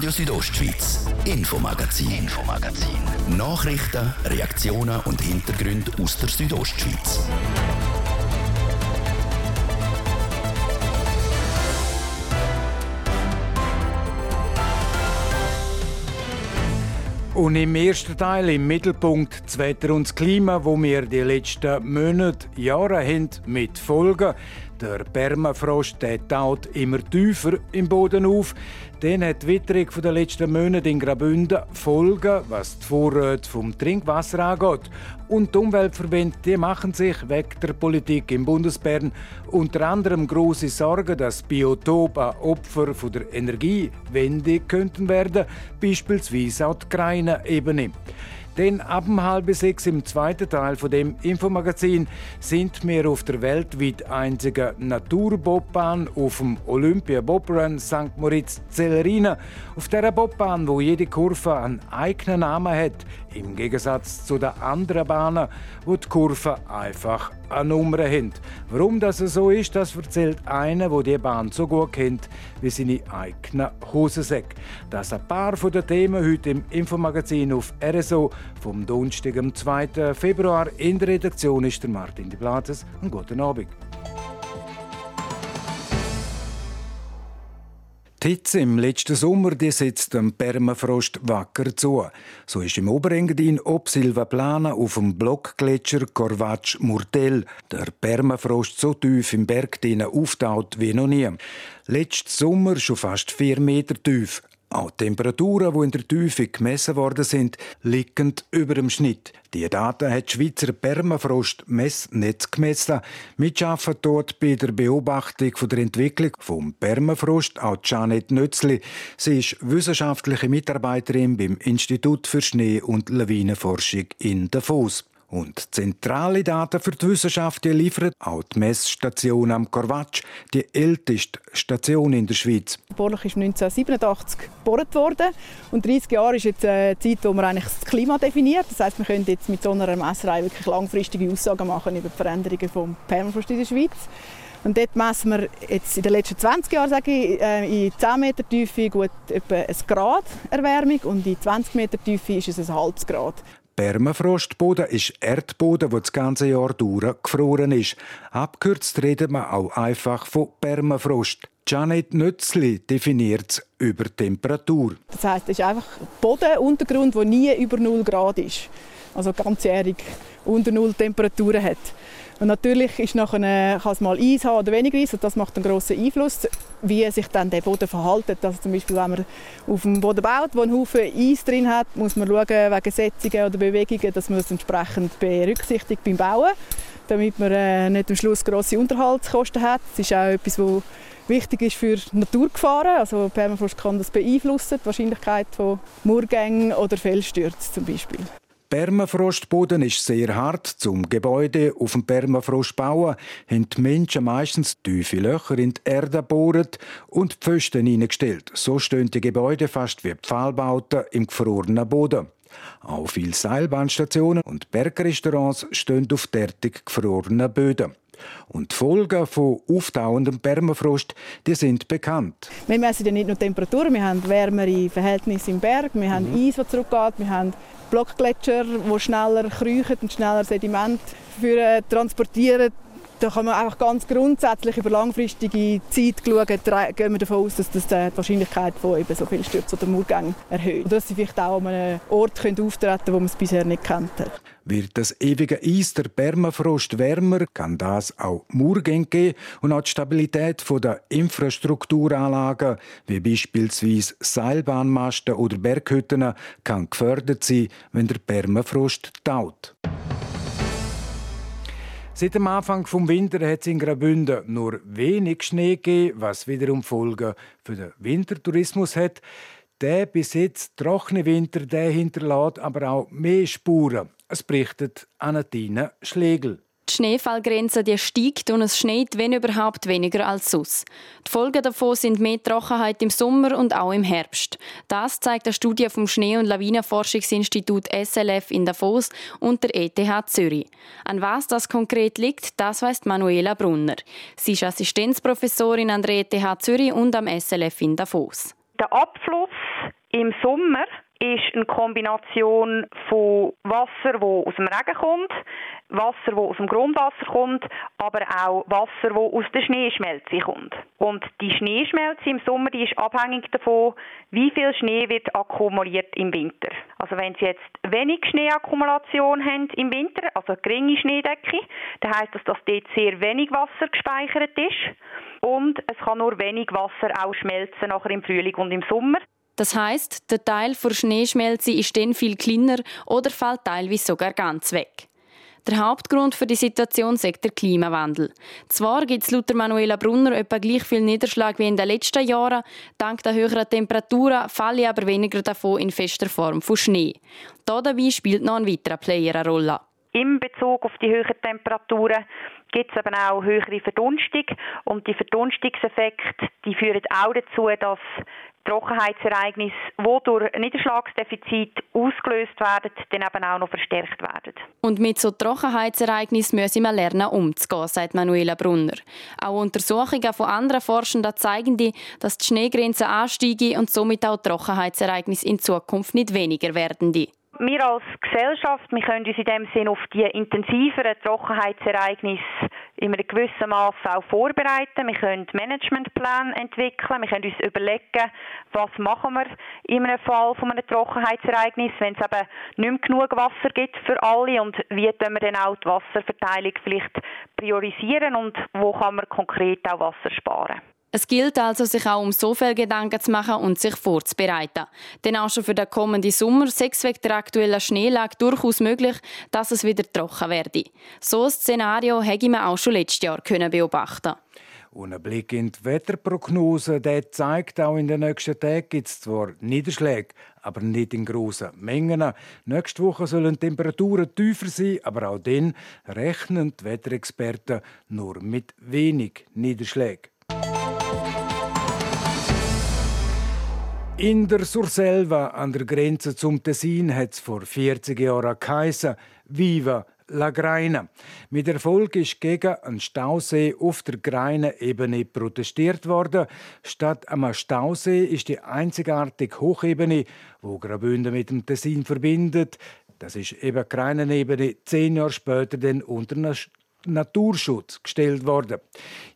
Radio Südostschweiz, Infomagazin, Infomagazin. Nachrichten, Reaktionen und Hintergründe aus der Südostschweiz. Und im ersten Teil, im Mittelpunkt, das Wetter und das Klima, wo wir die letzten Monate, Jahre haben mit Folgen. Der Permafrost der taut immer tiefer im Boden auf. Dann hat die Witterung der letzten Monate in Graubünden Folgen, was die Vorräte vom Trinkwasser angeht. Und die Umweltverbände die machen sich wegen der Politik im Bundesbern unter anderem große Sorgen, dass Biotope Opfer von der Energiewende könnten werden, beispielsweise auch die Kreine-Ebene. Denn ab um halb sechs im zweiten Teil von dem Infomagazin sind wir auf der weltweit einzigen Naturbobbahn auf dem Olympia Bobrun St. Moritz Zellerina. Auf der Bobbahn, wo jede Kurve einen eigenen Namen hat, im Gegensatz zu den anderen Bahnen, wo die Kurven einfach eine Nummer haben. Warum das so ist, das erzählt einer, der die Bahn so gut kennt wie seine eigenen Hosensäcke. Das ein paar den Themen heute im Infomagazin auf RSO vom Donnerstag, am 2. Februar. In der Redaktion ist der Martin Di Blases. Einen guten Abend. Die Hitze im letzten Sommer die setzt dem Permafrost wacker zu. So ist im Oberengadin ob Silvaplana auf dem Blockgletscher Corvatsch Murtel der Permafrost so tief im Berg auftaut wie noch nie. Letzten Sommer schon fast vier Meter tief. Auch die Temperaturen, die in der Tiefe gemessen worden sind, liegen über dem Schnitt. Die Daten hat die Schweizer Permafrost-Messnetz gemessen. Mitschaffen dort bei der Beobachtung der Entwicklung vom Permafrost auch Janet Nötzli. Sie ist wissenschaftliche Mitarbeiterin beim Institut für Schnee- und Lawinenforschung in Davos. Und zentrale Daten für die Wissenschaft liefert auch die Messstation am Korvatsch, die älteste Station in der Schweiz. Bohrloch ist 1987 gebohrt worden und 30 Jahre ist jetzt eine Zeit, wo man eigentlich das Klima definiert. Das heißt, wir können jetzt mit so einer Messerei wirklich langfristige Aussagen machen über die Veränderungen vom Permafrost in der Schweiz. Und dort messen wir jetzt in den letzten 20 Jahren sage ich, äh, in 10 Meter Tiefe gut etwa ein Grad Erwärmung und in 20 Meter Tiefe ist es ein halbes Grad. Permafrostboden ist Erdboden, der das ganze Jahr durch gefroren ist. Abkürzt redet man auch einfach von Permafrost. Janet Nützli definiert es über Temperatur. Das heißt, es ist einfach Bodenuntergrund, der nie über 0 Grad ist. Also ganzjährig unter 0 Temperaturen hat. Und natürlich ist nachher, kann es mal Eis haben oder weniger Eis und das macht einen grossen Einfluss, wie sich dann der Boden verhält. Also zum Beispiel, wenn man auf dem Boden baut, wo ein Haufen Eis drin hat, muss man schauen, wegen Setzungen oder Bewegungen, dass man das entsprechend berücksichtigt beim Bauen, damit man äh, nicht am Schluss grosse Unterhaltskosten hat. Das ist auch etwas, was wichtig ist für Naturgefahren. Also Permafrost kann das beeinflussen, die Wahrscheinlichkeit von Murgängen oder Felsstürzen zum Beispiel. Permafrostboden ist sehr hart. Zum Gebäude auf dem Permafrost bauen, haben die Menschen meistens tiefe Löcher in die Erde gebohrt und Pfosten hineingestellt. So stehen die Gebäude fast wie Pfahlbauten im gefrorenen Boden. Auch viele Seilbahnstationen und Bergrestaurants stehen auf derartig gefrorenen Böden. Und die Folgen von auftauendem Permafrost die sind bekannt. Wir messen ja nicht nur Temperaturen, wir haben wärmere Verhältnisse im Berg, wir haben mhm. Eis, das zurückgeht, wir haben Blockgletscher, die schneller kriechen und schneller Sediment für, äh, transportieren. Da kann man einfach ganz grundsätzlich über langfristige Zeit schauen, gehen wir davon aus, dass das die Wahrscheinlichkeit von eben so viel Stürzen oder Murgängen erhöht. Und dass sie vielleicht auch an einem Ort auftreten können, wo man es bisher nicht kennt. Wird das ewige Eis der Permafrost wärmer, kann das auch Murgänge geben und auch die Stabilität der Infrastrukturanlagen, wie beispielsweise Seilbahnmasten oder Berghütten, kann gefördert sein, wenn der Permafrost taut. Seit dem Anfang des Winters hat es in Graubünden nur wenig Schnee gegeben, was wiederum Folgen für den Wintertourismus hat. Der bis jetzt trockene Winter hinterlässt aber auch mehr Spuren. Es berichtet Anatine Schlegel. Die Schneefallgrenze die steigt und es schneit, wenn überhaupt, weniger als sonst. Die Folgen davon sind mehr Trockenheit im Sommer und auch im Herbst. Das zeigt eine Studie vom Schnee- und Lawinenforschungsinstitut SLF in Davos und der ETH Zürich. An was das konkret liegt, das weiss Manuela Brunner. Sie ist Assistenzprofessorin an der ETH Zürich und am SLF in Davos. Der Abfluss im Sommer ist eine Kombination von Wasser, das aus dem Regen kommt, Wasser, das aus dem Grundwasser kommt, aber auch Wasser, das aus der Schneeschmelze kommt. Und die Schneeschmelze im Sommer die ist abhängig davon, wie viel Schnee wird akkumuliert im Winter. Also wenn Sie jetzt wenig Schneeakkumulation haben im Winter, also geringe Schneedecke, dann heißt das, dass dort sehr wenig Wasser gespeichert ist und es kann nur wenig Wasser auch schmelzen nachher im Frühling und im Sommer. Das heißt, der Teil der Schneeschmelze ist dann viel kleiner oder fällt teilweise sogar ganz weg. Der Hauptgrund für die Situation ist der Klimawandel. Zwar gibt es laut Manuela Brunner etwa gleich viel Niederschlag wie in den letzten Jahren, dank der höheren Temperaturen falle aber weniger davon in fester Form von Schnee. Da dabei spielt noch ein weiterer Player eine Rolle. Im Bezug auf die höheren Temperaturen gibt es eben auch höhere Verdunstung und die Verdunstungseffekte die führen auch dazu, dass Trockenheitsereignisse, die durch Niederschlagsdefizit ausgelöst werden, dann eben auch noch verstärkt werden. Und mit so Trockenheitsereignissen müssen wir lernen, umzugehen, sagt Manuela Brunner. Auch Untersuchungen von anderen Forschenden zeigen, die, dass die Schneegrenze ansteigen und somit auch Trockenheitsereignisse in Zukunft nicht weniger werden. Die wir als Gesellschaft, wir können uns in dem Sinn auf die intensiveren Trockenheitsereignisse in einem gewissen Maß auch vorbereiten. Wir können Managementpläne entwickeln. Wir können uns überlegen, was machen wir in einem Fall von einem Trockenheitsereignis, wenn es eben nicht mehr genug Wasser gibt für alle und wie können wir dann auch die Wasserverteilung vielleicht priorisieren und wo kann man konkret auch Wasser sparen. Es gilt also, sich auch um so viel Gedanken zu machen und sich vorzubereiten. Denn auch schon für den kommenden Sommer sechs wegen der aktuellen Schneelage durchaus möglich, dass es wieder trocken werde. So ein Szenario hätte man auch schon letztes Jahr beobachten und ein Blick in die Wetterprognose der zeigt, auch in den nächsten Tagen gibt es zwar Niederschläge, aber nicht in grossen Mengen. Nächste Woche sollen die Temperaturen tiefer sein, aber auch dann rechnen die Wetterexperten nur mit wenig Niederschlägen. In der Surselva an der Grenze zum Tessin hat es vor 40 Jahren geheißen, Viva la Greina. Mit Erfolg ist gegen einen Stausee auf der Greine-Ebene protestiert worden. Statt einem Stausee ist die einzigartige Hochebene, wo Graubünden mit dem Tessin verbindet. Das ist eben Greinenebene zehn Jahre später dann unter Naturschutz gestellt worden.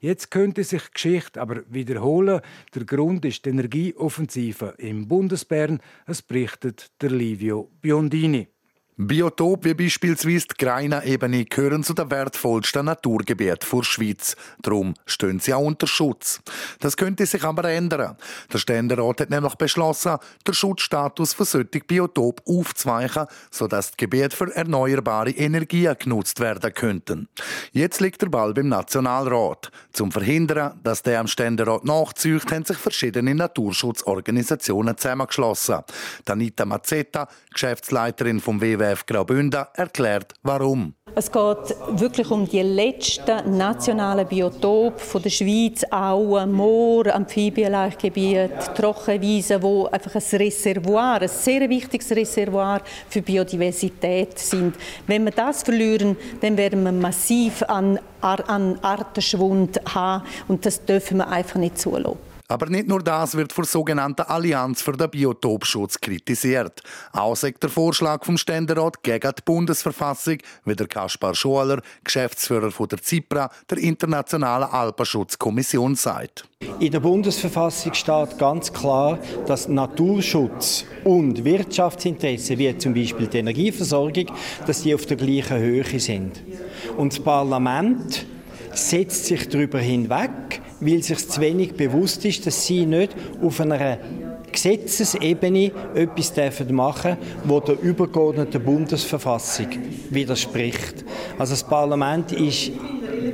Jetzt könnte sich die Geschichte aber wiederholen. Der Grund ist die Energieoffensive im Bundesbern. Es berichtet der Livio Biondini. Biotop wie beispielsweise die Greiner-Ebene gehören zu den wertvollsten Naturgebieten der Schweiz. Darum stehen sie auch unter Schutz. Das könnte sich aber ändern. Der Ständerat hat nämlich beschlossen, den Schutzstatus für solche Biotop aufzuweichen, sodass die Gebiete für erneuerbare Energien genutzt werden könnten. Jetzt liegt der Ball beim Nationalrat. Zum Verhindern, dass der am Ständerat nachzieht, haben sich verschiedene Naturschutzorganisationen zusammengeschlossen. Danita Mazzetta, Geschäftsleiterin vom WW WWF Graubünden erklärt, warum. Es geht wirklich um die letzten nationalen Biotope der Schweiz, Auen, Moor, Amphibienlaichgebiet, Trockenwiesen, wo einfach ein Reservoir, ein sehr wichtiges Reservoir für Biodiversität sind. Wenn wir das verlieren, dann werden wir massiv an, an Artenschwund haben und das dürfen wir einfach nicht zulassen. Aber nicht nur das wird vor sogenannten Allianz für den Biotopschutz kritisiert. Auch sagt der Vorschlag vom Ständerat gegen die Bundesverfassung, wie der Kaspar Scholer, Geschäftsführer von der ZIPRA, der Internationalen Alpenschutzkommission, sagt. In der Bundesverfassung steht ganz klar, dass Naturschutz und Wirtschaftsinteressen, wie zum Beispiel die Energieversorgung, dass die auf der gleichen Höhe sind. Und das Parlament setzt sich darüber hinweg, weil sich zu wenig bewusst ist, dass sie nicht auf einer Gesetzesebene etwas machen dürfen, wo der übergeordneten Bundesverfassung widerspricht. Also das Parlament ist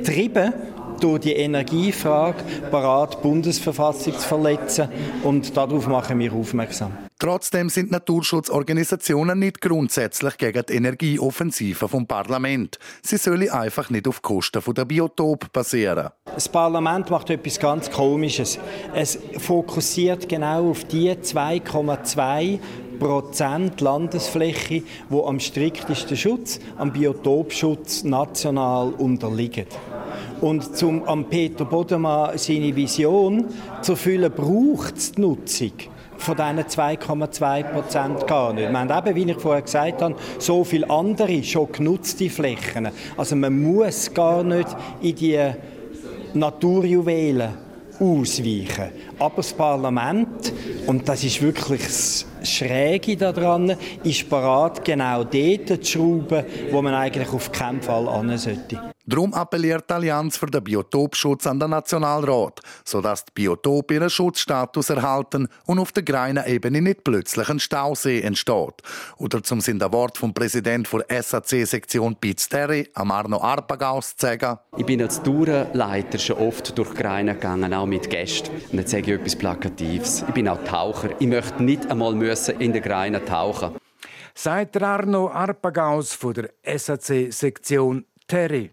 getrieben durch die Energiefrage parat, Bundesverfassung zu verletzen und darauf machen wir aufmerksam. Trotzdem sind Naturschutzorganisationen nicht grundsätzlich gegen die Energieoffensive vom Parlament. Sie sollen einfach nicht auf Kosten der Biotop basieren. Das Parlament macht etwas ganz Komisches. Es fokussiert genau auf die 2,2 Prozent Landesfläche, wo am striktesten Schutz, am Biotopschutz national unterliegen. Und zum am Peter Bodemann seine Vision zu erfüllen, braucht es die Nutzung von diesen 2,2 Prozent gar nicht. Wir haben eben, wie ich vorher gesagt habe, so viele andere schon genutzte Flächen. Also man muss gar nicht in die Naturjuwelen ausweichen. Aber das Parlament, und das ist wirklich das Schräge daran, ist bereit, genau dort zu schrauben, wo man eigentlich auf keinen Fall an sollte. Darum appelliert die Allianz für den Biotopschutz an den Nationalrat, sodass die Biotope ihren Schutzstatus erhalten und auf der Greiner Ebene nicht plötzlich ein Stausee entsteht. Oder zum sind der Wort vom Präsident der SAC-Sektion Piz Terry, Amarno Arpagaus, zu sagen. Ich bin als Tourenleiter schon oft durch Greiner gegangen, auch mit Gästen. Und jetzt sage ich etwas Plakatives. Ich bin auch Taucher. Ich möchte nicht einmal in der Greiner tauchen. Sagt Arno Arpagaus von der SAC-Sektion Terry.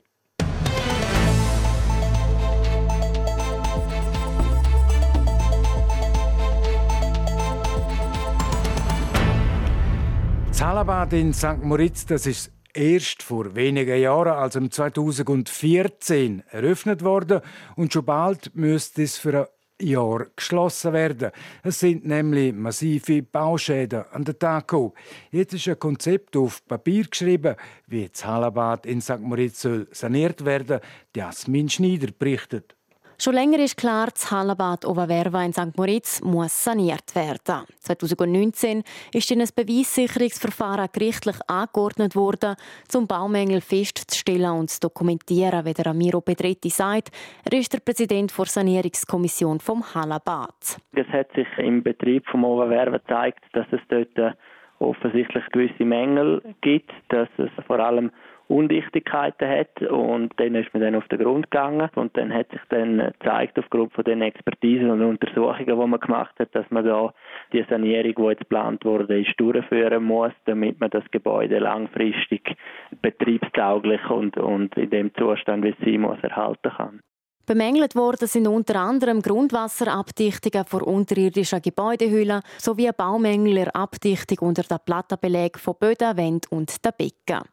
Hallenbad in St. Moritz, das ist erst vor wenigen Jahren, also 2014, eröffnet worden und schon bald müsste es für ein Jahr geschlossen werden. Es sind nämlich massive Bauschäden an Tag gekommen. Jetzt ist ein Konzept auf Papier geschrieben, wie das Hallenbad in St. Moritz soll saniert werden. Jasmin Schneider berichtet. Schon länger ist klar, das Hallenbad Oberwerva in St. Moritz muss saniert werden. 2019 ist ein Beweissicherungsverfahren gerichtlich angeordnet worden, um Baumängel festzustellen und zu dokumentieren, wie der Amiro Pedretti sagt. Er ist der Präsident der Sanierungskommission vom Hallenbad. Es hat sich im Betrieb vom Oberwerva gezeigt, dass es dort äh, offensichtlich gewisse Mängel gibt, dass es vor allem Undichtigkeiten hat und dann ist man dann auf den Grund gegangen und dann hat sich dann gezeigt aufgrund von den Expertisen und Untersuchungen, die man gemacht hat, dass man da die Sanierung, die jetzt geplant wurde, ist durchführen muss, damit man das Gebäude langfristig betriebstauglich und, und in dem Zustand, wie es sein muss, erhalten kann. Bemängelt worden sind unter anderem Grundwasserabdichtungen vor unterirdischen Gebäudehüllen sowie Baumängel der Abdichtung unter der Plattenbeleg von Böden, Wänden und der Becken.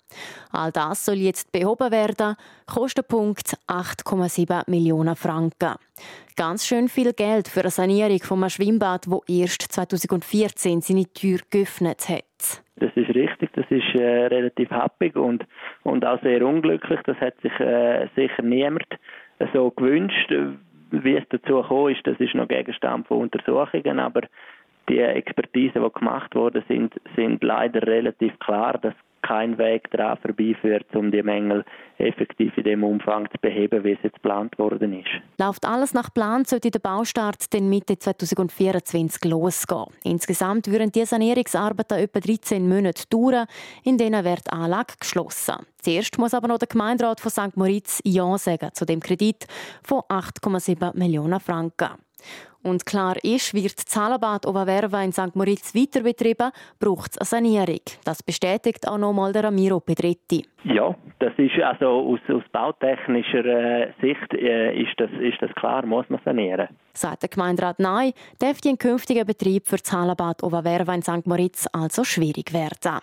All das soll jetzt behoben werden. Kostenpunkt 8,7 Millionen Franken. Ganz schön viel Geld für eine Sanierung von einem Schwimmbad, wo erst 2014 seine Tür geöffnet hat. Das ist richtig, das ist äh, relativ happig und, und auch sehr unglücklich. Das hat sich äh, sicher niemand so gewünscht. Wie es dazu gekommen ist, das ist noch Gegenstand von Untersuchungen, aber die Expertisen, die gemacht worden sind, sind leider relativ klar, dass kein Weg daran vorbeiführt, um die Mängel effektiv in dem Umfang zu beheben, wie es jetzt geplant worden ist. Läuft alles nach Plan, sollte der Baustart dann Mitte 2024 losgehen. Insgesamt würden die Sanierungsarbeiten etwa 13 Monate dauern, in denen wird die Anlage geschlossen. Zuerst muss aber noch der Gemeinderat von St. Moritz Ja sagen zu dem Kredit von 8,7 Millionen Franken. Und klar ist, wird das Zahlenbad Oberwerva in St. Moritz weiter betrieben, braucht es eine Sanierung. Das bestätigt auch nochmal der Ramiro Pedretti. Ja, das ist also aus, aus bautechnischer äh, Sicht äh, ist, das, ist das klar, muss man sanieren. Sagt der Gemeinderat Nein, dürfte ein künftiger Betrieb für das Zahlenbad Oberwerva in St. Moritz also schwierig werden.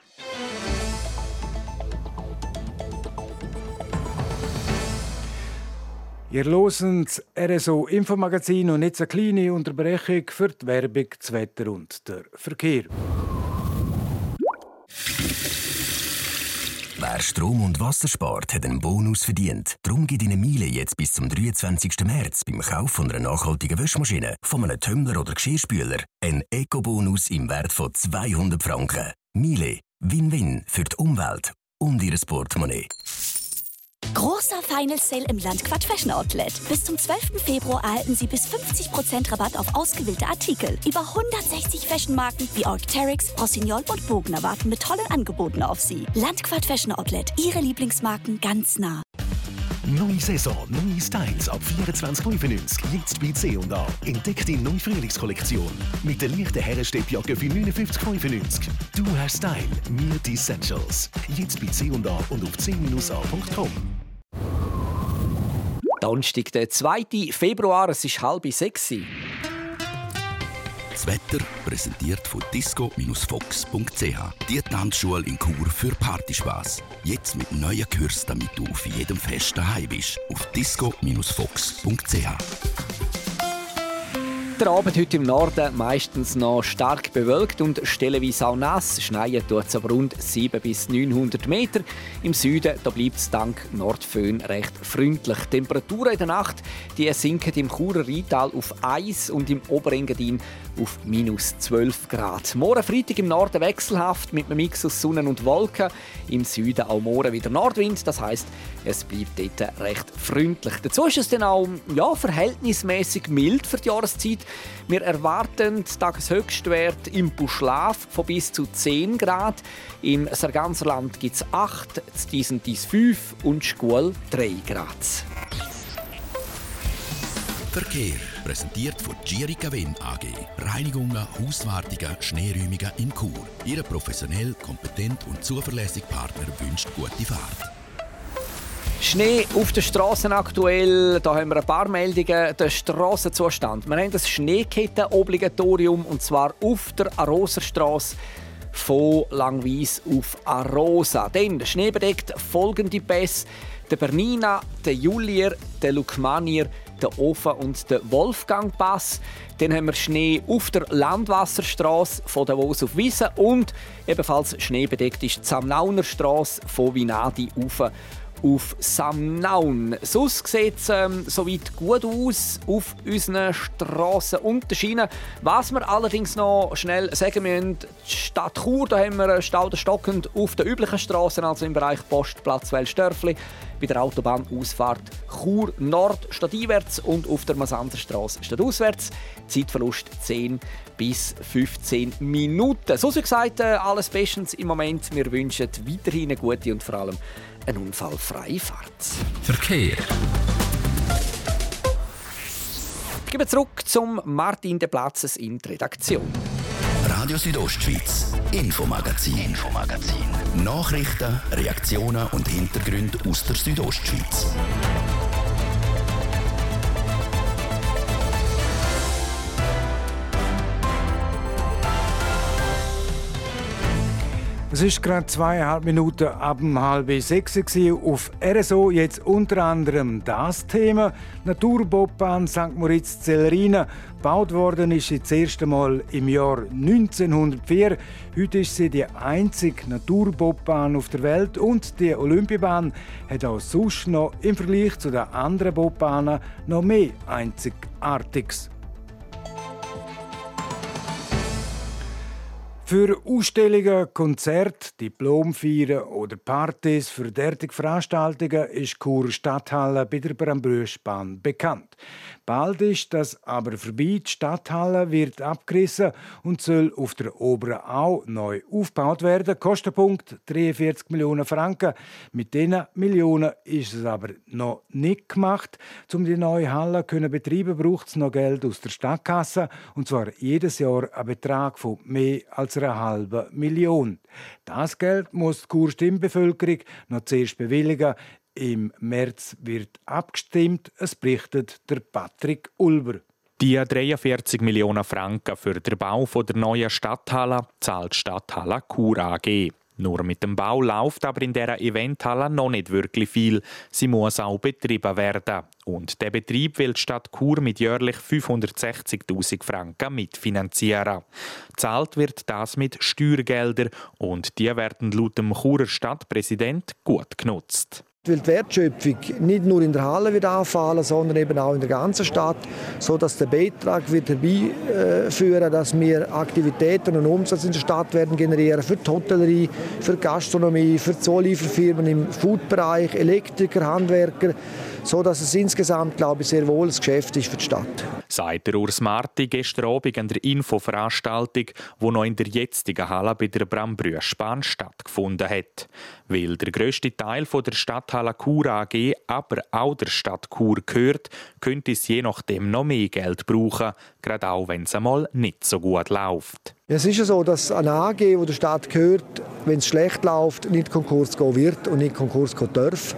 Ihr hört RSO Infomagazin und jetzt eine kleine Unterbrechung für die Werbung, das Wetter und der Verkehr. Wer Strom und Wasser spart, hat einen Bonus verdient. Darum gibt Ihnen Miele jetzt bis zum 23. März beim Kauf von einer nachhaltigen Waschmaschine, von einem Tumbler oder Geschirrspüler einen Eco-Bonus im Wert von 200 Franken. Miele, Win-Win für die Umwelt und Ihr Portemonnaie. Großer Final Sale im Landquart Fashion Outlet. Bis zum 12. Februar erhalten Sie bis 50% Rabatt auf ausgewählte Artikel. Über 160 Fashion-Marken wie Arc'teryx, Rossignol und Bogner warten mit tollen Angeboten auf Sie. Landquart Fashion Outlet. Ihre Lieblingsmarken ganz nah. Neue Saison, neue Styles ab 24,95. Jetzt bei C&A. Entdeckt die neue Frühlingskollektion. Mit der leichten Herrensteppjacke für 59,95. Du hast Style, mir die Essentials. Jetzt bei C&A und auf c-a.com. Donnerstag, der 2. Februar, es ist halb sechs. Das Wetter präsentiert von disco-fox.ch. Die Tanzschule in Chur für Partyspaß. Jetzt mit neuen Kursen, damit du auf jedem Fest daheim bist. Auf disco-fox.ch. Wetterabend heute im Norden meistens noch stark bewölkt und stellenweise auch nass. Schneien tut es aber rund 700 bis 900 Meter. Im Süden bleibt es dank Nordföhn recht freundlich. Die Temperaturen in der Nacht die sinken im Churer Rheintal auf 1 und im Oberengadin auf minus 12 Grad. Morgen Freitag im Norden wechselhaft mit einem Mix aus Sonne und Wolken. Im Süden auch morgen wieder Nordwind. Das heißt, es bleibt dort recht freundlich. Dazu ist es dann auch ja, verhältnismäßig mild für die Jahreszeit. Wir erwarten Tageshöchstwert im Buschlaf von bis zu 10 Grad. Im Sarganserland gibt es 8, diesen dies 5 und Schkuhl 3 Grad. Verkehr präsentiert von Girica Win AG. Reinigungen, Hauswartungen, Schneeräumungen in Chur. Ihre professionell, kompetent und zuverlässige Partner wünscht gute Fahrt. Schnee auf den Straßen aktuell. Da haben wir ein paar Meldungen. Der Strassenzustand. Wir haben das Schneeketten-Obligatorium und zwar auf der Aroserstraße von Langwies auf Arosa. Dann schneebedeckt folgende Pässe. Der Bernina, der Julier, der Lukmanier, der Ofen und der Wolfgangpass. Dann haben wir Schnee auf der Landwasserstraße von Davos auf Wiesen und ebenfalls schneebedeckt ist die Samnauner Straße von Vinadi auf auf Samnaun. Sonst sieht es ähm, soweit gut aus auf unseren Strassen und den Schienen. Was wir allerdings noch schnell sagen müssen, die Stadt Chur, da haben wir Stau stockend auf den üblichen Straßen, also im Bereich Postplatz Wellstörfli, bei der Autobahnausfahrt Chur Nord stadteinwärts und auf der Masanderstraße stadtauswärts. Zeitverlust 10 bis 15 Minuten. So gesagt, äh, alles bestens im Moment. Wir wünschen weiterhin eine gute und vor allem eine unfallfreie Fahrt. Verkehr. Ich gebe zurück zum Martin de Platzes in die Redaktion. Radio Südostschweiz, Infomagazin, Infomagazin. Nachrichten, Reaktionen und Hintergründe aus der Südostschweiz. Es ist gerade zweieinhalb Minuten ab dem halb sechs auf RSO jetzt unter anderem das Thema Naturbobbahn St. Moritz Zellerina. Gebaut worden ist sie das erste Mal im Jahr 1904. Heute ist sie die einzige Naturbobbahn auf der Welt und die Olympiabahn hat auch sonst noch im Vergleich zu den anderen Bobbahnen noch mehr Einzigartiges. Für Ausstellungen, Konzerte, Diplomfeiern oder Partys für derartige Veranstaltungen ist Chur Stadthalle bei der Brambrüschbahn bekannt. Bald ist das aber vorbei. Die Stadthalle wird abgerissen und soll auf der oberen Au neu aufgebaut werden. Kostenpunkt 43 Millionen Franken. Mit diesen Millionen ist es aber noch nicht gemacht. Um die neue Halle zu betreiben, braucht es noch Geld aus der Stadtkasse und zwar jedes Jahr ein Betrag von mehr als einer halben Million. Das Geld muss die Kurstimmbevölkerung noch zuerst bewilligen. Im März wird abgestimmt. Es berichtet der Patrick Ulber. Die 43 Millionen Franken für den Bau der neuen Stadthalle zahlt Stadthalle Kur AG. Nur mit dem Bau läuft aber in dieser Eventhalle noch nicht wirklich viel. Sie muss auch betrieben werden. Und der Betrieb will die Stadt Chur mit jährlich 560.000 Franken mitfinanzieren. Zahlt wird das mit Steuergeldern und die werden laut dem Churer Stadtpräsident gut genutzt. Weil die Wertschöpfung nicht nur in der Halle wird anfallen, sondern eben auch in der ganzen Stadt, so dass der Beitrag wird herbeiführen, dass wir Aktivitäten und Umsatz in der Stadt werden generieren für die Hotellerie, für die Gastronomie, für die Zollieferfirmen im Foodbereich, Elektriker, Handwerker so dass es insgesamt, glaube ich, sehr wohl ein Geschäft ist für die Stadt. Sagt der Urs Marti gestern Abend an der Infoveranstaltung, die noch in der jetzigen Halle bei der Brambrüschbahn stattgefunden hat. Weil der grösste Teil der Stadthalle Chur AG aber auch der Stadt Chur gehört, könnte es je nachdem noch mehr Geld brauchen, gerade auch wenn es einmal nicht so gut läuft. Es ist ja so, dass eine AG, die der Stadt gehört, wenn es schlecht läuft, nicht Konkurs gehen wird und nicht Konkurs gehen darf.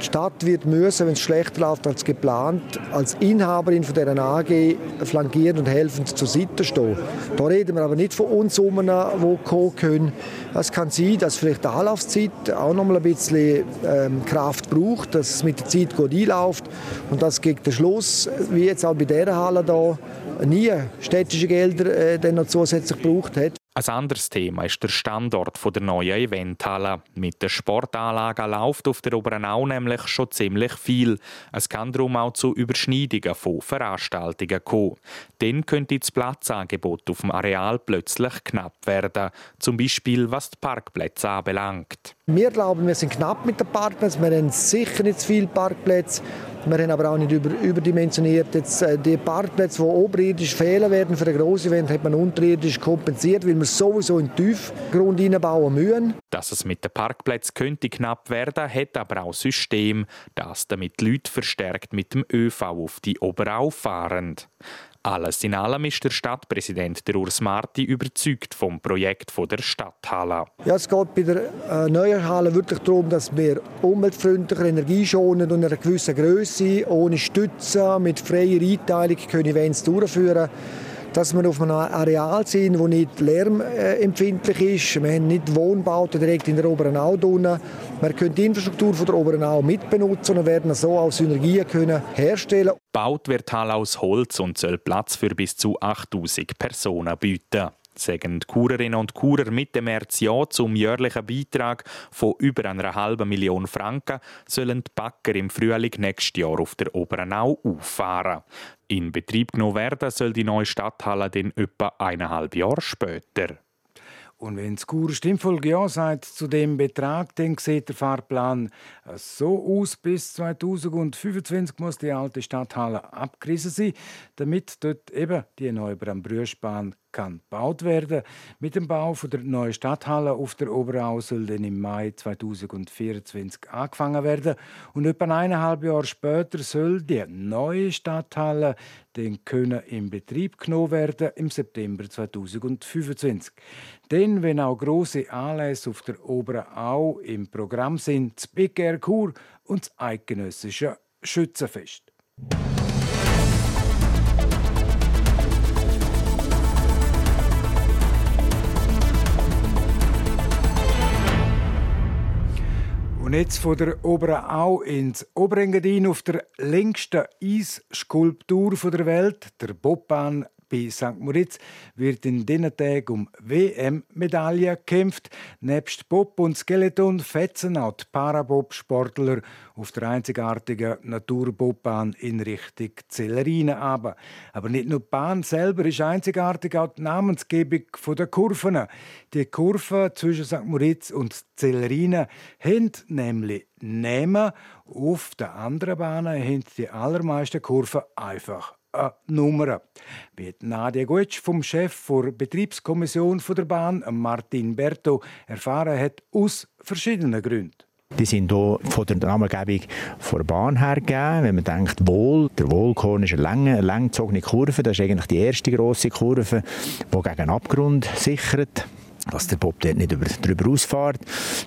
Die Stadt wird müssen, wenn es schlechter läuft als geplant, als Inhaberin von dieser AG flankieren und helfen zur Seite stehen. Da reden wir aber nicht von Unsummen, die kommen können. Es kann sein, dass vielleicht die Anlaufzeit auch noch mal ein bisschen ähm, Kraft braucht, dass es mit der Zeit gut einläuft und dass gegen den Schluss, wie jetzt auch bei dieser Halle hier, nie städtische Gelder äh, noch zusätzlich gebraucht hat. Ein anderes Thema ist der Standort der neuen Eventhalle. Mit der Sportanlage läuft auf der Obernau nämlich schon ziemlich viel. Es kann darum auch zu Überschneidungen von Veranstaltungen kommen. Dann könnte das Platzangebot auf dem Areal plötzlich knapp werden. Zum Beispiel was die Parkplätze anbelangt. Wir glauben, wir sind knapp mit den Parkplätzen. Wir haben sicher nicht zu viele Parkplätze. Wir haben aber auch nicht über, überdimensioniert. Jetzt, äh, die Parkplätze, die oberirdisch fehlen werden für ein grosses Event, hat man unterirdisch kompensiert, weil wir sowieso in den Tiefgrund reinbauen müssen. Dass es mit den Parkplätzen könnte knapp werden, hat aber auch System, das damit die Leute verstärkt mit dem ÖV auf die Oberau fahren. Alles in allem ist der Stadtpräsident der Urs Marti überzeugt vom Projekt der Stadthalle. Ja, es geht bei der äh, neuen Halle wirklich darum, dass wir umweltfreundlicher, energieschonend und einer gewissen Größe, ohne Stützen, mit freier Einteilung können Events durchführen können dass wir auf einem Areal sind, das nicht lärmempfindlich ist. Wir haben nicht Wohnbauten direkt in der oberen Au drin. Wir können die Infrastruktur von der oberen Au mitbenutzen und werden so auch Synergien können herstellen. Baut wird Halle aus Holz und soll Platz für bis zu 8000 Personen bieten sagen die Kurerinnen und Kurer mit dem März ja zum jährlichen Beitrag von über einer halben Million Franken sollen die Backer im Frühling nächstes Jahr auf der Oberen Au auffahren. In Betrieb genommen werden soll die neue Stadthalle dann etwa eineinhalb Jahre später. Und wenn das Kur Stimmfolge ja sagt zu dem Betrag, dann sieht der Fahrplan so aus, bis 2025 muss die alte Stadthalle abgerissen sein, damit dort eben die neue Brambrüschbahn kann gebaut werden. Mit dem Bau der neuen Stadthalle auf der Oberau soll dann im Mai 2024 angefangen werden und etwa eineinhalb Jahre später soll die neue Stadthalle dann können in Betrieb genommen werden im September 2025. Denn wenn auch große Anlässe auf der Oberau im Programm sind, das Air Kur und das eidgenössische Schützenfest. Und jetzt von der Oberen Au ins Oberengadin auf der längsten Eisskulptur der Welt, der Bobbahn bei St. Moritz wird in diesen Tagen um WM-Medaillen gekämpft. Nebst Bob und Skeleton fetzen auch die Parabob-Sportler auf der einzigartigen Naturbobbahn in Richtung Zellerine aber. Aber nicht nur die Bahn selber ist einzigartig, auch die Namensgebung der Kurven. Die Kurven zwischen St. Moritz und Zellerine haben nämlich Namen. Auf der anderen Bahn haben die allermeisten Kurven einfach eine Nummer. Wie Nadia Gutsch vom Chef der Betriebskommission der Bahn, Martin Berto, erfahren hat, aus verschiedenen Gründen. Die sind hier von der Namengebung der Bahn her gegeben. Wenn man denkt, Wohl, der Wohlkorn ist eine lange, langgezogene Kurve. Das ist eigentlich die erste grosse Kurve, die gegen den Abgrund sichert dass der Bob dort nicht über, drüber ausfährt.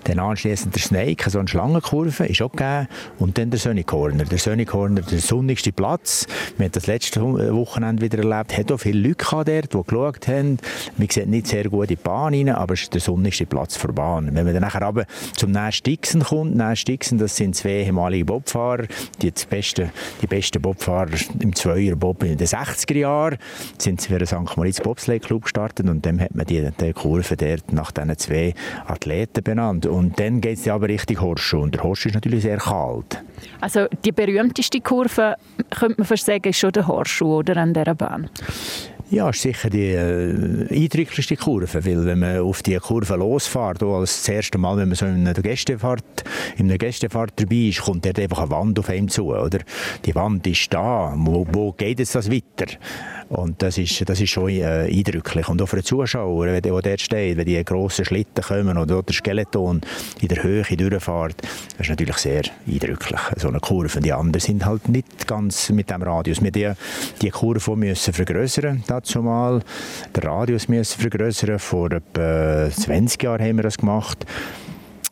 Dann anschließend der Snake, so eine Schlangenkurve, ist auch gegeben. Und dann der Sunny Corner. Der Sunny Corner, der sonnigste Platz. Wir haben das letzte Wochenende wieder erlebt. Hat auch viele Leute dort, die geschaut haben. Man sieht nicht sehr gut in die Bahn rein, aber es ist der sonnigste Platz der Bahn. Wenn man dann nachher aber zum Nast Dixon kommt, Nast Dixon, das sind zwei ehemalige Bobfahrer, die, die, besten, die besten Bobfahrer im Zweier-Bob in den 60er Jahren, sind für den St. Moritz Bobsleigh Club gestartet und dann hat man die, die Kurve dort nach diesen zwei Athleten benannt. Und dann geht es ja aber Richtung Horschuh. Und der Horschuh ist natürlich sehr kalt. Also die berühmteste Kurve, könnte man fast sagen, ist schon der Horschuh oder an dieser Bahn? Ja, ist sicher die äh, eindrücklichste Kurve, weil wenn man auf die Kurve losfährt, als das erste Mal, wenn man so in einer Gästefahrt, in einer Gästefahrt dabei ist, kommt dort einfach eine Wand auf einem zu, oder? Die Wand ist da, wo, wo geht jetzt das weiter? Und das ist, das ist schon äh, eindrücklich. Und auch für den Zuschauer, der dort steht, wenn die grossen Schlitten kommen oder der Skeleton in der Höhe durchfährt, das ist natürlich sehr eindrücklich. So eine Kurve. Die anderen sind halt nicht ganz mit dem Radius. Wir die, die Kurve müssen vergrößern, dazu mal. Den Radius müssen vergrößern. Vor etwa 20 Jahren haben wir das gemacht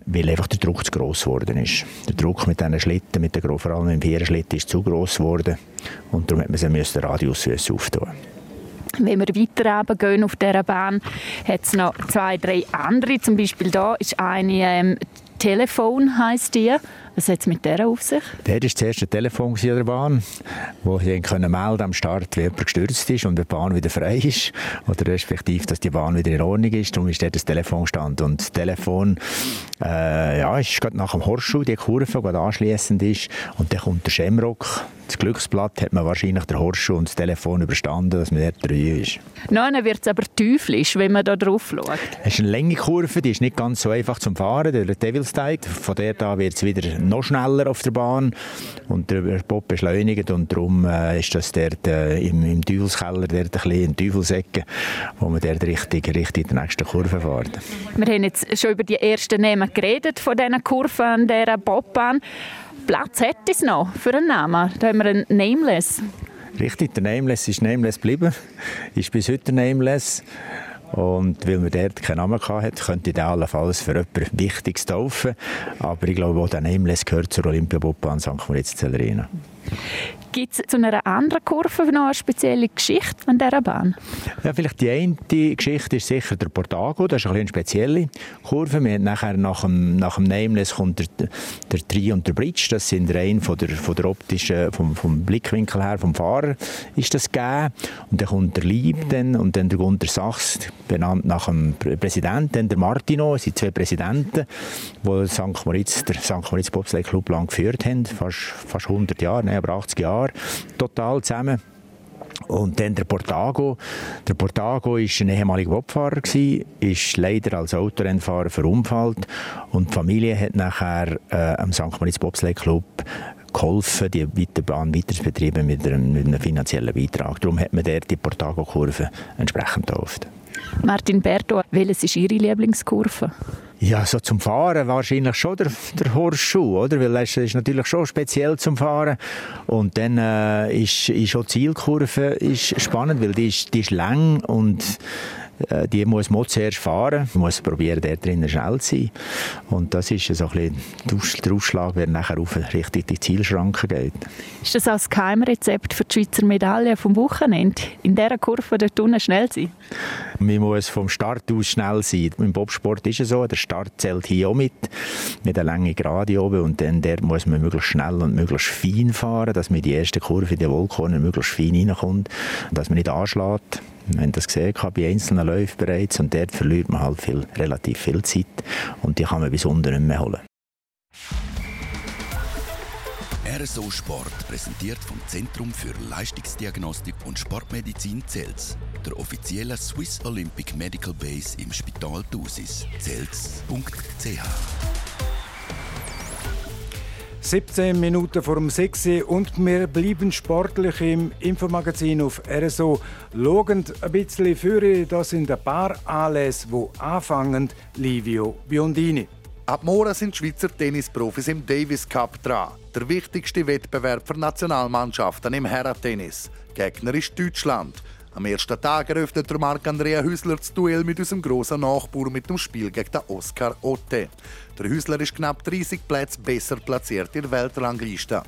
weil einfach der Druck zu gross geworden ist. Der Druck mit diesen Schlitten, mit der, vor allem im Viererschlitten, ist zu gross geworden und darum musste man den Radius auftun. Wenn wir weiter gehen auf dieser Bahn, hat es noch zwei, drei andere. Zum Beispiel da ist eine ähm, Telefon, heisst die. Was hat es mit der auf sich? Der war das erste Telefon an der Bahn, wo sie können melden am Start, wie jemand gestürzt ist und die Bahn wieder frei ist. Oder respektive, dass die Bahn wieder in Ordnung ist. Darum ist dort das Telefon stand. Und das Telefon äh, ja, ist gerade nach dem Horseschuh, die Kurve, die anschließend ist. Und dann kommt der Shamrock. Das Glücksblatt hat man wahrscheinlich der Horseschuh und das Telefon überstanden, dass man dort drei ist. Nein, wird es aber teuflisch, wenn man da drauf schaut. Es ist eine Länge-Kurve, die ist nicht ganz so einfach zum Fahren, der Devil's Teig. Von der da wird es wieder noch schneller auf der Bahn und der Bob beschleunigt und darum äh, ist das dort äh, im, im Teufelskeller, dort ein bisschen in Teufelsecke, wo man dort richtig, richtig in die nächste Kurve fährt. Wir haben jetzt schon über die ersten Namen geredet von diesen Kurven an dieser Bobbahn. Platz hätte es noch für einen Namen. Da haben wir einen Nameless. Richtig, der Nameless ist Nameless geblieben. Ist bis heute Nameless. Und weil man dort keinen Namen hatte, könnte ich allenfalls für jemanden Wichtiges taufen. Aber ich glaube, auch der Nameless gehört zur Olympiabobbahn St. Moritz-Zellerina. Gibt es zu einer anderen Kurve noch eine spezielle Geschichte an dieser Bahn? Ja, vielleicht die eine Geschichte ist sicher der Portago. Das ist eine spezielle Kurve. Wir nachher nach dem, nach dem Nameless kommt der, der Tri und der Bridge. Das sind rein von der, von der optischen, vom, vom Blickwinkel her, vom Fahrer ist das gegeben. Und dann kommt der Lieb dann, und dann der Gunter Sachs, benannt nach dem Präsidenten, der Martino. Das sind zwei Präsidenten, die St. Moritz, der St. Moritz Bobsleigh Club lang geführt haben. Fast, fast 100 Jahre, nein, aber 80 Jahre. Jahre total zusammen. Und dann der Portago. Der Portago war ein ehemaliger Bobfahrer, ist leider als Autorennfahrer verunfallt und die Familie hat nachher äh, am St. Moritz Bobsleigh Club geholfen, die Weiterbahn weiterzubetreiben mit einem, mit einem finanziellen Beitrag. Darum hat man dort die Portago-Kurve entsprechend getauft. Martin Berto, welches ist Ihre Lieblingskurve? Ja, so zum Fahren wahrscheinlich schon der, der Horseschuh, oder? Weil es ist natürlich schon speziell zum Fahren. Und dann äh, ist, ist auch die Zielkurve ist spannend, weil die ist, die ist lang und die muss man zuerst fahren, man muss probieren, dort drinnen schnell zu sein. Und das ist so ein bisschen der Ausschlag, wer nachher auf Richtung die Zielschranke geht. Ist das als Geheimrezept für die Schweizer Medaille vom Wochenende? In dieser Kurve dort unten schnell sein? Man muss vom Start aus schnell sein. Im Bobsport ist es so, der Start zählt hier auch mit, mit einer langen Gerade oben und dann der muss man möglichst schnell und möglichst fein fahren, dass man die erste Kurve in die Wollkorn möglichst fein reinkommt, dass man nicht anschlägt. Wir haben das gesehen bei einzelnen Läufen bereits und dort verliert man halt viel, relativ viel Zeit und die kann man bis unten nicht mehr holen. RSO Sport präsentiert vom Zentrum für Leistungsdiagnostik und Sportmedizin Zels, der offiziellen Swiss Olympic Medical Base im Spital Thusis, zels.ch. 17 Minuten vor dem 6 und wir bleiben sportlich im Infomagazin auf RSO. Schauen ein bisschen für, das sind ein paar Anlässe, die anfangen. Livio Biondini. Ab morgen sind Schweizer Tennisprofis im Davis Cup dran. Der wichtigste Wettbewerb für Nationalmannschaften im Herrentennis. Gegner ist Deutschland. Am ersten Tag eröffnet der Marc-Andrea Hüsler das Duell mit unserem grossen Nachbar mit dem Spiel gegen den Oscar Otte. Der Hüsler ist knapp 30 Plätze besser platziert in der Weltrangliste.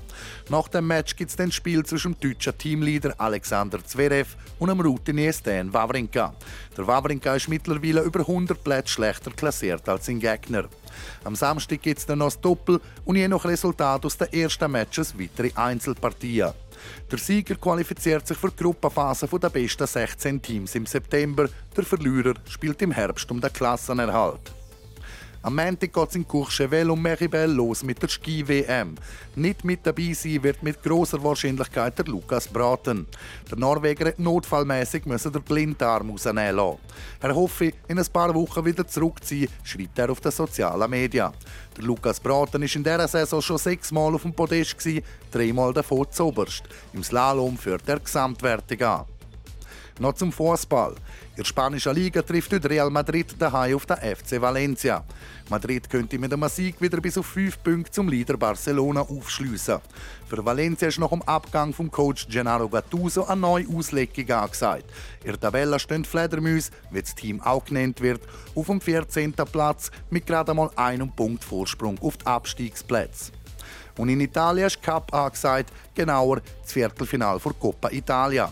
Nach dem Match gibt es das Spiel zwischen dem deutschen Teamleader Alexander Zverev und dem Routinier Stan Wawrinka. Der Wawrinka ist mittlerweile über 100 Plätze schlechter klassiert als sein Gegner. Am Samstag gibt es dann noch das Doppel und je nach Resultat aus den ersten Matches weitere Einzelpartien. Der Sieger qualifiziert sich für die Gruppenphase der besten 16 Teams im September. Der Verlierer spielt im Herbst um den Klassenerhalt. Am Montag geht es in Courchevel und Meribel los mit der Ski-WM. Nicht mit dabei sein wird mit großer Wahrscheinlichkeit der Lukas Braten. Der Norweger hat notfallmäßig müssen den Blinddarm rausnehmen lassen. Er hoffe, in ein paar Wochen wieder zurückziehen, schreibt er auf den sozialen Medien. Der Lukas Braten ist in dieser Saison schon sechsmal auf dem Podest, dreimal davon zuoberst. Im Slalom führt er Gesamtwertung an. Noch zum Fußball. In der spanischen Liga trifft heute Real Madrid daheim auf den FC Valencia. Madrid könnte mit einem Sieg wieder bis auf fünf Punkte zum Leader Barcelona aufschliessen. Für Valencia ist nach dem Abgang vom Coach Gennaro Gattuso eine neue Auslegung angesagt. In der Tabelle stehen Fledermäuse, wie das Team auch genannt wird, auf dem 14. Platz mit gerade mal einem Punkt Vorsprung auf die Abstiegsplätze. Und in Italien ist Cup angesagt, genauer das Viertelfinal vor Coppa Italia.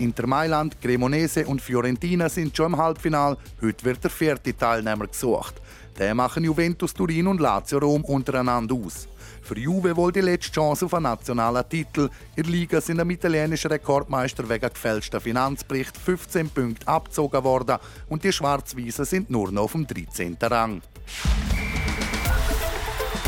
Inter Mailand, Cremonese und Fiorentina sind schon im Halbfinal. Heute wird der vierte Teilnehmer gesucht. Der machen Juventus Turin und Lazio Rom untereinander aus. Für Juve wohl die letzte Chance auf einen nationalen Titel. In der Liga sind dem italienischen Rekordmeister wegen gefälschter Finanzbericht 15 Punkte abgezogen worden und die Schwarz-Weißen sind nur noch auf dem 13. Rang.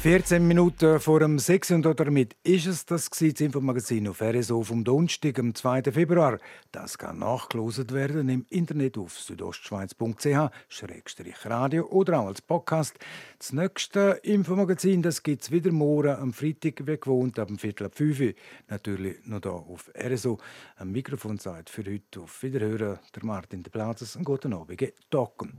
14 Minuten vor dem 6. und damit ist es das, das Infomagazin auf RSO vom Donnerstag, am 2. Februar. Das kann nachgelost werden im Internet auf südostschweiz.ch-radio oder auch als Podcast. Das nächste Infomagazin gibt es wieder morgen am Freitag, wie gewohnt, ab dem Viertel ab 5 Uhr. Natürlich noch hier auf RSO. Am Mikrofon sagt für heute auf Wiederhören der Martin de Plazes. Einen guten Abend. Talken.